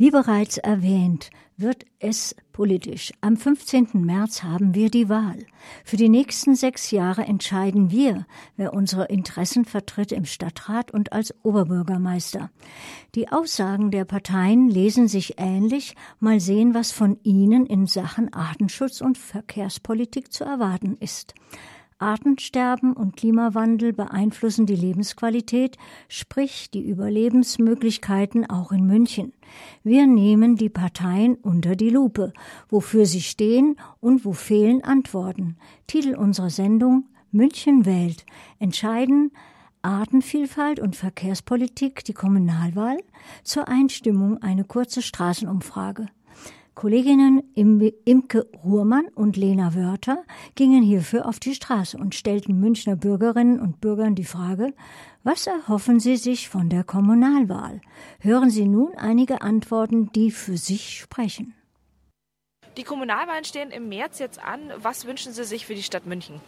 Wie bereits erwähnt, wird es politisch. Am 15. März haben wir die Wahl. Für die nächsten sechs Jahre entscheiden wir, wer unsere Interessen vertritt im Stadtrat und als Oberbürgermeister. Die Aussagen der Parteien lesen sich ähnlich. Mal sehen, was von ihnen in Sachen Artenschutz und Verkehrspolitik zu erwarten ist. Artensterben und Klimawandel beeinflussen die Lebensqualität, sprich die Überlebensmöglichkeiten auch in München. Wir nehmen die Parteien unter die Lupe, wofür sie stehen und wo fehlen Antworten. Titel unserer Sendung München wählt. Entscheiden Artenvielfalt und Verkehrspolitik die Kommunalwahl, zur Einstimmung eine kurze Straßenumfrage. Kolleginnen Imke Ruhrmann und Lena Wörter gingen hierfür auf die Straße und stellten Münchner Bürgerinnen und Bürgern die Frage, was erhoffen sie sich von der Kommunalwahl? Hören Sie nun einige Antworten, die für sich sprechen. Die Kommunalwahlen stehen im März jetzt an. Was wünschen Sie sich für die Stadt München?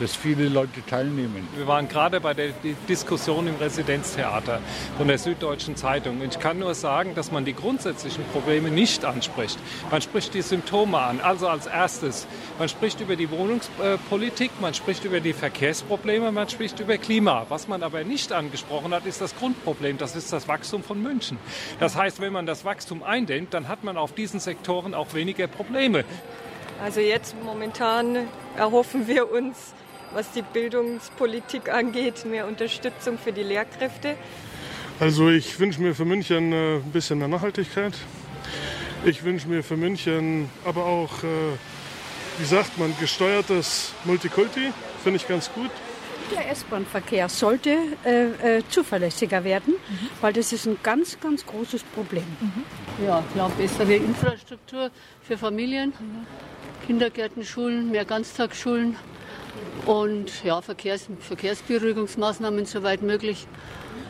Dass viele Leute teilnehmen. Wir waren gerade bei der Diskussion im Residenztheater von der Süddeutschen Zeitung. Ich kann nur sagen, dass man die grundsätzlichen Probleme nicht anspricht. Man spricht die Symptome an. Also als erstes, man spricht über die Wohnungspolitik, man spricht über die Verkehrsprobleme, man spricht über Klima. Was man aber nicht angesprochen hat, ist das Grundproblem. Das ist das Wachstum von München. Das heißt, wenn man das Wachstum eindämmt, dann hat man auf diesen Sektoren auch weniger Probleme. Also jetzt momentan erhoffen wir uns, was die Bildungspolitik angeht, mehr Unterstützung für die Lehrkräfte. Also ich wünsche mir für München äh, ein bisschen mehr Nachhaltigkeit. Ich wünsche mir für München aber auch, äh, wie sagt man, gesteuertes Multikulti. Finde ich ganz gut. Der S-Bahn-Verkehr sollte äh, äh, zuverlässiger werden, mhm. weil das ist ein ganz, ganz großes Problem. Mhm. Ja, ich glaube, bessere Infrastruktur für Familien. Mhm. Kindergärten, Schulen, mehr Ganztagsschulen und ja, Verkehrs Verkehrsberuhigungsmaßnahmen soweit möglich.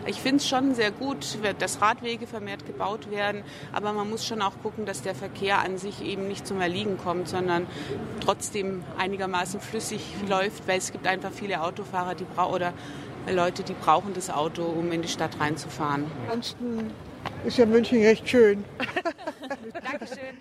Ich finde es schon sehr gut, dass Radwege vermehrt gebaut werden, aber man muss schon auch gucken, dass der Verkehr an sich eben nicht zum Erliegen kommt, sondern trotzdem einigermaßen flüssig läuft, weil es gibt einfach viele Autofahrer, die oder Leute, die brauchen das Auto, um in die Stadt reinzufahren. Ansonsten ist ja München recht schön. Dankeschön.